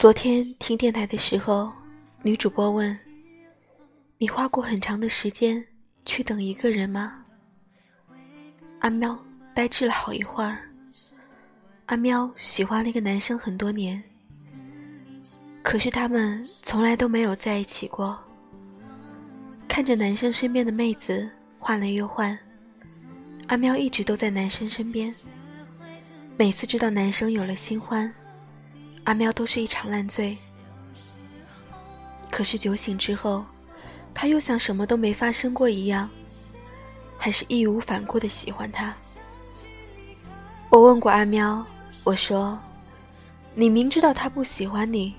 昨天听电台的时候，女主播问：“你花过很长的时间去等一个人吗？”阿喵呆滞了好一会儿。阿喵喜欢了一个男生很多年，可是他们从来都没有在一起过。看着男生身边的妹子换了又换，阿喵一直都在男生身边。每次知道男生有了新欢，阿喵都是一场烂醉。可是酒醒之后，他又像什么都没发生过一样，还是义无反顾的喜欢他。我问过阿喵，我说：“你明知道他不喜欢你，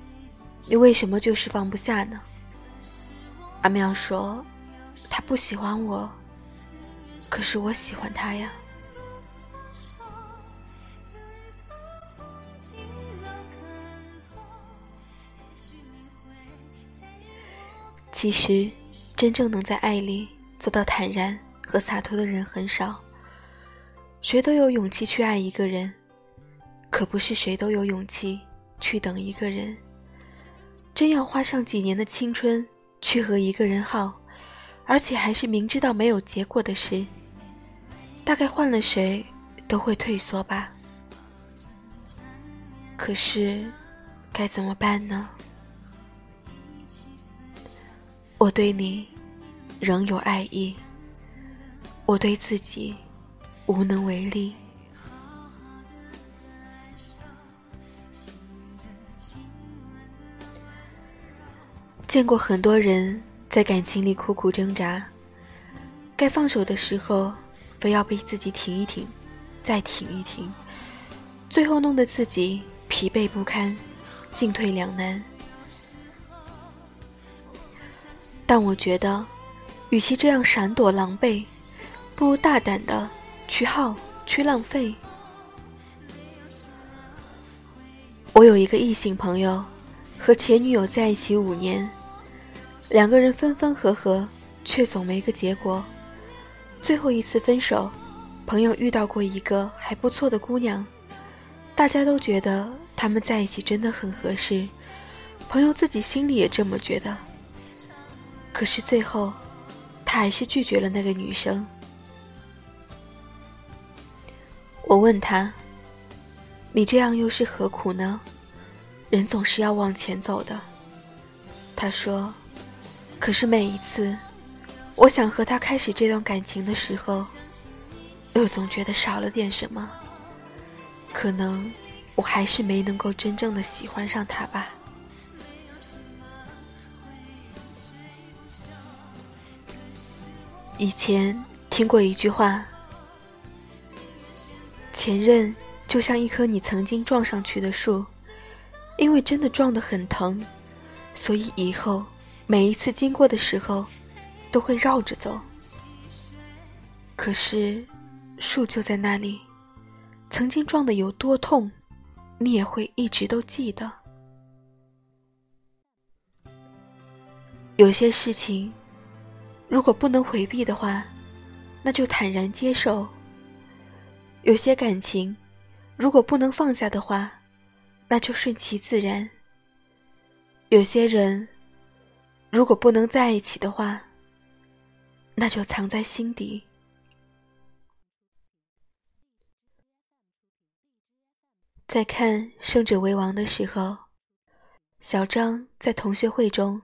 你为什么就是放不下呢？”阿喵说：“他不喜欢我，可是我喜欢他呀。”其实，真正能在爱里做到坦然和洒脱的人很少。谁都有勇气去爱一个人，可不是谁都有勇气去等一个人。真要花上几年的青春去和一个人耗，而且还是明知道没有结果的事，大概换了谁都会退缩吧。可是，该怎么办呢？我对你仍有爱意，我对自己无能为力。见过很多人在感情里苦苦挣扎，该放手的时候，非要逼自己挺一挺，再挺一挺，最后弄得自己疲惫不堪，进退两难。但我觉得，与其这样闪躲狼狈，不如大胆的去耗，去浪费。我有一个异性朋友，和前女友在一起五年，两个人分分合合，却总没个结果。最后一次分手，朋友遇到过一个还不错的姑娘，大家都觉得他们在一起真的很合适，朋友自己心里也这么觉得。可是最后，他还是拒绝了那个女生。我问他：“你这样又是何苦呢？人总是要往前走的。”他说：“可是每一次，我想和他开始这段感情的时候，又总觉得少了点什么。可能我还是没能够真正的喜欢上他吧。”以前听过一句话：“前任就像一棵你曾经撞上去的树，因为真的撞得很疼，所以以后每一次经过的时候都会绕着走。可是树就在那里，曾经撞的有多痛，你也会一直都记得。有些事情。”如果不能回避的话，那就坦然接受。有些感情，如果不能放下的话，那就顺其自然。有些人，如果不能在一起的话，那就藏在心底。在看《胜者为王》的时候，小张在同学会中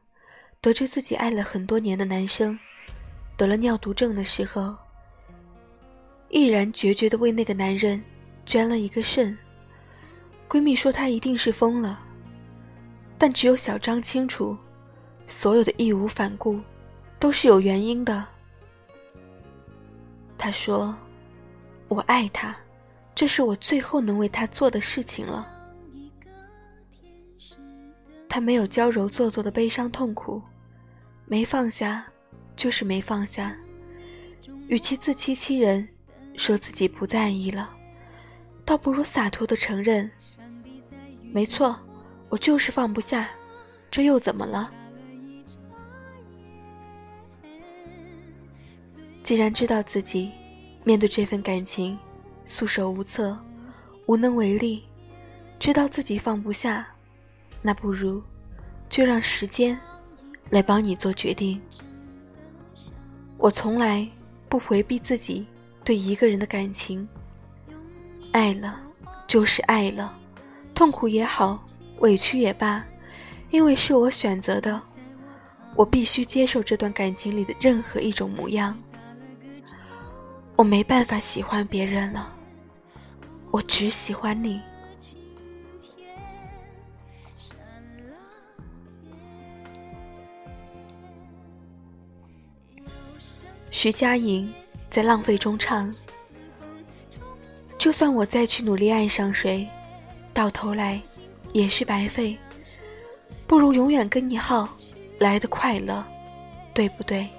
得知自己爱了很多年的男生。得了尿毒症的时候，毅然决绝的为那个男人捐了一个肾。闺蜜说她一定是疯了，但只有小张清楚，所有的义无反顾都是有原因的。他说：“我爱他，这是我最后能为他做的事情了。”他没有娇柔做作的悲伤痛苦，没放下。就是没放下，与其自欺欺人，说自己不在意了，倒不如洒脱的承认。没错，我就是放不下，这又怎么了？既然知道自己面对这份感情束手无策、无能为力，知道自己放不下，那不如就让时间来帮你做决定。我从来不回避自己对一个人的感情，爱了就是爱了，痛苦也好，委屈也罢，因为是我选择的，我必须接受这段感情里的任何一种模样。我没办法喜欢别人了，我只喜欢你。徐佳莹在《浪费》中唱：“就算我再去努力爱上谁，到头来也是白费，不如永远跟你好来的快乐，对不对？”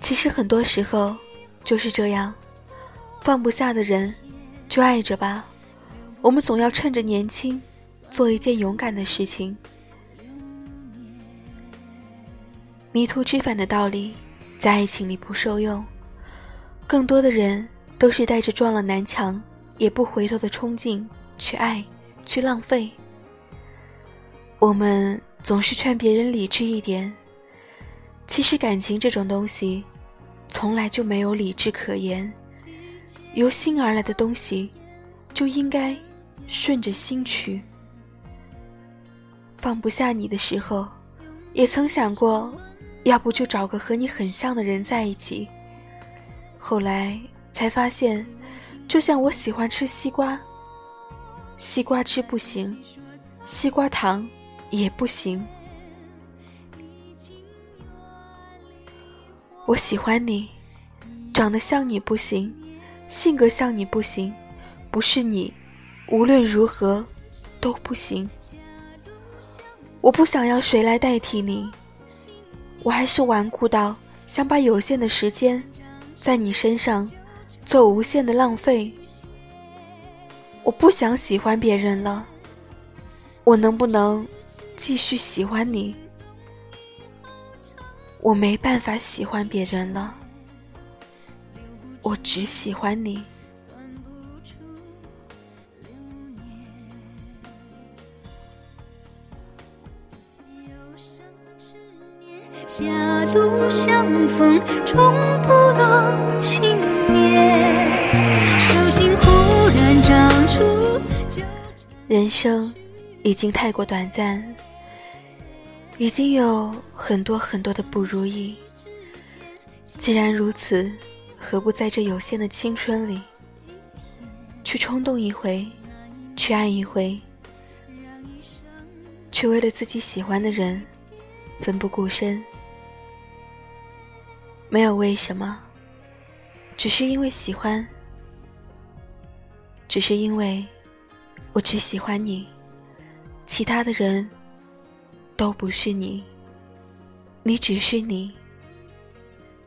其实很多时候就是这样，放不下的人就爱着吧。我们总要趁着年轻，做一件勇敢的事情。迷途知返的道理，在爱情里不受用。更多的人都是带着撞了南墙也不回头的冲劲去爱，去浪费。我们总是劝别人理智一点，其实感情这种东西，从来就没有理智可言。由心而来的东西，就应该顺着心去。放不下你的时候，也曾想过。要不就找个和你很像的人在一起。后来才发现，就像我喜欢吃西瓜，西瓜汁不行，西瓜糖也不行。我喜欢你，长得像你不行，性格像你不行，不是你，无论如何都不行。我不想要谁来代替你。我还是顽固到想把有限的时间在你身上做无限的浪费。我不想喜欢别人了，我能不能继续喜欢你？我没办法喜欢别人了，我只喜欢你。相逢，终不能轻免。手心忽然长出。人生已经太过短暂，已经有很多很多的不如意。既然如此，何不在这有限的青春里，去冲动一回，去爱一回，去为了自己喜欢的人奋不顾身？没有为什么，只是因为喜欢，只是因为我只喜欢你，其他的人都不是你，你只是你，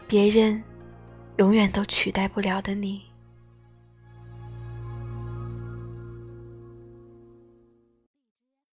别人永远都取代不了的你。